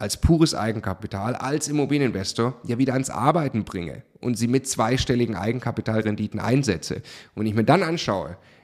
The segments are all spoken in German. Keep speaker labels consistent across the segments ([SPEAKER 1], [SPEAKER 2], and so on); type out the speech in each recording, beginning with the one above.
[SPEAKER 1] als pures Eigenkapital, als Immobilieninvestor ja wieder ans Arbeiten bringe und sie mit zweistelligen Eigenkapitalrenditen einsetze. Und ich mir dann anschaue,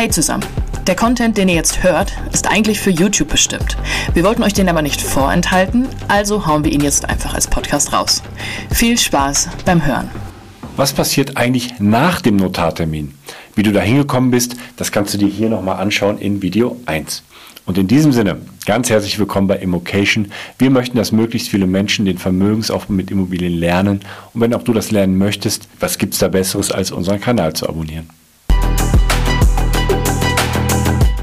[SPEAKER 2] Hey zusammen! Der Content, den ihr jetzt hört, ist eigentlich für YouTube bestimmt. Wir wollten euch den aber nicht vorenthalten, also hauen wir ihn jetzt einfach als Podcast raus. Viel Spaß beim Hören.
[SPEAKER 3] Was passiert eigentlich nach dem Notartermin? Wie du da hingekommen bist, das kannst du dir hier nochmal anschauen in Video 1. Und in diesem Sinne, ganz herzlich willkommen bei Immocation. Wir möchten, dass möglichst viele Menschen den Vermögensaufbau mit Immobilien lernen. Und wenn auch du das lernen möchtest, was gibt es da Besseres, als unseren Kanal zu abonnieren?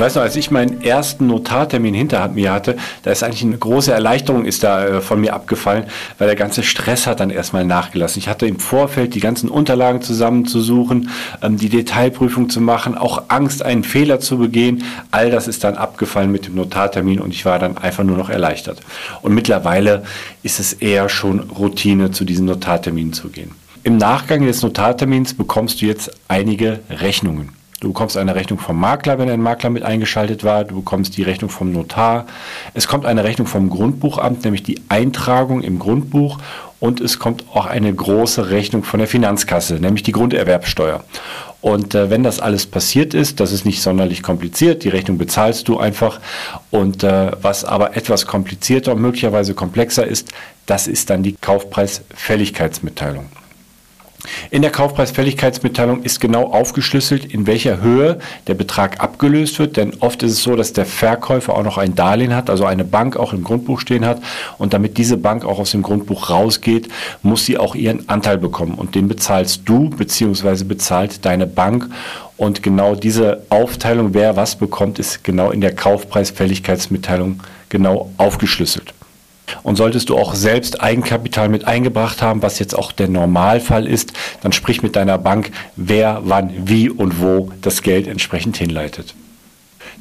[SPEAKER 3] Ich weiß noch, als ich meinen ersten Notartermin hinter mir hatte, da ist eigentlich eine große Erleichterung ist da äh, von mir abgefallen, weil der ganze Stress hat dann erstmal nachgelassen. Ich hatte im Vorfeld die ganzen Unterlagen zusammenzusuchen, ähm, die Detailprüfung zu machen, auch Angst, einen Fehler zu begehen. All das ist dann abgefallen mit dem Notartermin und ich war dann einfach nur noch erleichtert. Und mittlerweile ist es eher schon Routine, zu diesen Notarterminen zu gehen. Im Nachgang des Notartermins bekommst du jetzt einige Rechnungen. Du bekommst eine Rechnung vom Makler, wenn ein Makler mit eingeschaltet war. Du bekommst die Rechnung vom Notar. Es kommt eine Rechnung vom Grundbuchamt, nämlich die Eintragung im Grundbuch. Und es kommt auch eine große Rechnung von der Finanzkasse, nämlich die Grunderwerbsteuer. Und äh, wenn das alles passiert ist, das ist nicht sonderlich kompliziert, die Rechnung bezahlst du einfach. Und äh, was aber etwas komplizierter und möglicherweise komplexer ist, das ist dann die Kaufpreisfälligkeitsmitteilung. In der Kaufpreisfälligkeitsmitteilung ist genau aufgeschlüsselt, in welcher Höhe der Betrag abgelöst wird, denn oft ist es so, dass der Verkäufer auch noch ein Darlehen hat, also eine Bank auch im Grundbuch stehen hat und damit diese Bank auch aus dem Grundbuch rausgeht, muss sie auch ihren Anteil bekommen und den bezahlst du bzw. bezahlt deine Bank und genau diese Aufteilung, wer was bekommt, ist genau in der Kaufpreisfälligkeitsmitteilung genau aufgeschlüsselt. Und solltest du auch selbst Eigenkapital mit eingebracht haben, was jetzt auch der Normalfall ist, dann sprich mit deiner Bank, wer, wann, wie und wo das Geld entsprechend hinleitet.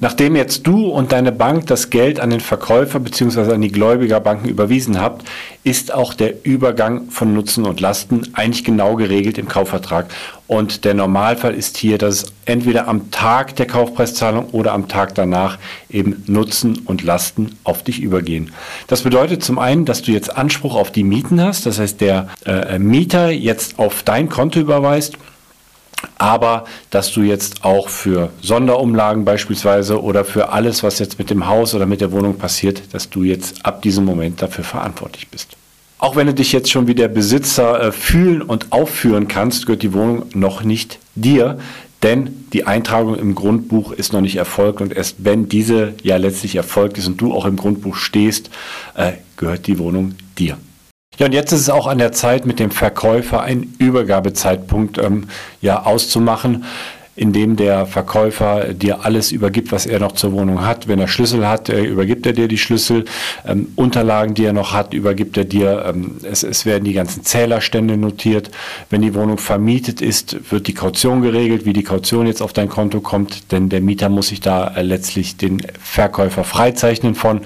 [SPEAKER 3] Nachdem jetzt du und deine Bank das Geld an den Verkäufer bzw. an die Gläubigerbanken überwiesen habt, ist auch der Übergang von Nutzen und Lasten eigentlich genau geregelt im Kaufvertrag. Und der Normalfall ist hier, dass entweder am Tag der Kaufpreiszahlung oder am Tag danach eben Nutzen und Lasten auf dich übergehen. Das bedeutet zum einen, dass du jetzt Anspruch auf die Mieten hast, das heißt der äh, Mieter jetzt auf dein Konto überweist aber dass du jetzt auch für Sonderumlagen beispielsweise oder für alles, was jetzt mit dem Haus oder mit der Wohnung passiert, dass du jetzt ab diesem Moment dafür verantwortlich bist. Auch wenn du dich jetzt schon wie der Besitzer äh, fühlen und aufführen kannst, gehört die Wohnung noch nicht dir, denn die Eintragung im Grundbuch ist noch nicht erfolgt und erst wenn diese ja letztlich erfolgt ist und du auch im Grundbuch stehst, äh, gehört die Wohnung dir. Ja, und jetzt ist es auch an der Zeit, mit dem Verkäufer einen Übergabezeitpunkt ähm, ja, auszumachen indem der Verkäufer dir alles übergibt, was er noch zur Wohnung hat. Wenn er Schlüssel hat, äh, übergibt er dir die Schlüssel. Ähm, Unterlagen, die er noch hat, übergibt er dir. Ähm, es, es, werden die ganzen Zählerstände notiert. Wenn die Wohnung vermietet ist, wird die Kaution geregelt, wie die Kaution jetzt auf dein Konto kommt, denn der Mieter muss sich da äh, letztlich den Verkäufer freizeichnen von.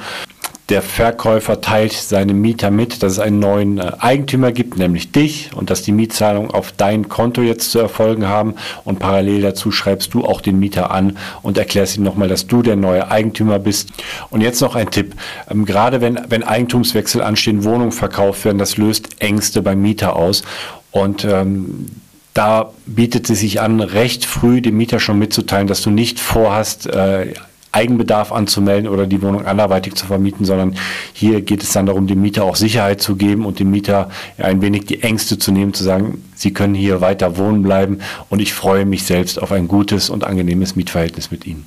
[SPEAKER 3] Der Verkäufer teilt seinem Mieter mit, dass es einen neuen äh, Eigentümer gibt, nämlich dich, und dass die Mietzahlungen auf dein Konto jetzt zu erfolgen haben. Und parallel dazu schreibst du auch den Mieter an und erklärst ihm nochmal, dass du der neue Eigentümer bist. Und jetzt noch ein Tipp. Ähm, gerade wenn, wenn Eigentumswechsel anstehen, Wohnungen verkauft werden, das löst Ängste beim Mieter aus. Und ähm, da bietet es sich an, recht früh dem Mieter schon mitzuteilen, dass du nicht vorhast, äh, Eigenbedarf anzumelden oder die Wohnung anderweitig zu vermieten, sondern hier geht es dann darum, dem Mieter auch Sicherheit zu geben und dem Mieter ein wenig die Ängste zu nehmen, zu sagen, Sie können hier weiter wohnen bleiben und ich freue mich selbst auf ein gutes und angenehmes Mietverhältnis mit Ihnen.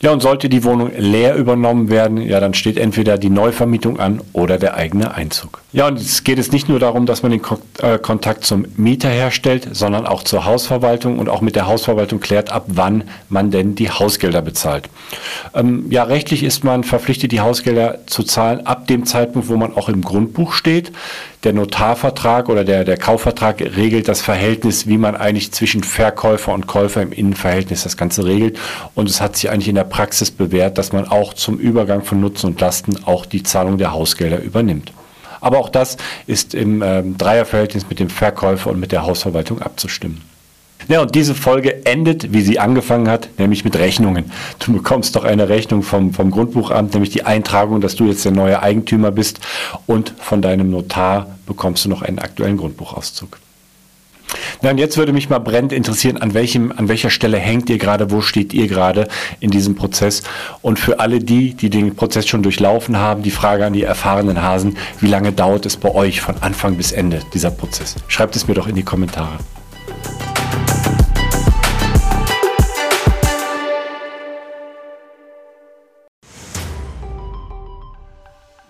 [SPEAKER 3] Ja, und sollte die Wohnung leer übernommen werden, ja, dann steht entweder die Neuvermietung an oder der eigene Einzug. Ja, und es geht es nicht nur darum, dass man den äh, Kontakt zum Mieter herstellt, sondern auch zur Hausverwaltung und auch mit der Hausverwaltung klärt ab, wann man denn die Hausgelder bezahlt. Ähm, ja, rechtlich ist man verpflichtet, die Hausgelder zu zahlen ab dem Zeitpunkt, wo man auch im Grundbuch steht der Notarvertrag oder der, der Kaufvertrag regelt das Verhältnis, wie man eigentlich zwischen Verkäufer und Käufer im Innenverhältnis das Ganze regelt. Und es hat sich eigentlich in der Praxis bewährt, dass man auch zum Übergang von Nutzen und Lasten auch die Zahlung der Hausgelder übernimmt. Aber auch das ist im äh, Dreierverhältnis mit dem Verkäufer und mit der Hausverwaltung abzustimmen. Ja, und diese Folge endet, wie sie angefangen hat, nämlich mit Rechnungen. Du bekommst doch eine Rechnung vom, vom Grundbuchamt, nämlich die Eintragung, dass du jetzt der neue Eigentümer bist und von deinem Notar bekommst du noch einen aktuellen Grundbuchauszug. Und jetzt würde mich mal brennend interessieren, an, welchem, an welcher Stelle hängt ihr gerade, wo steht ihr gerade in diesem Prozess? Und für alle die, die den Prozess schon durchlaufen haben, die Frage an die erfahrenen Hasen, wie lange dauert es bei euch von Anfang bis Ende dieser Prozess? Schreibt es mir doch in die Kommentare.